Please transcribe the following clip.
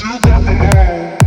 you got the law.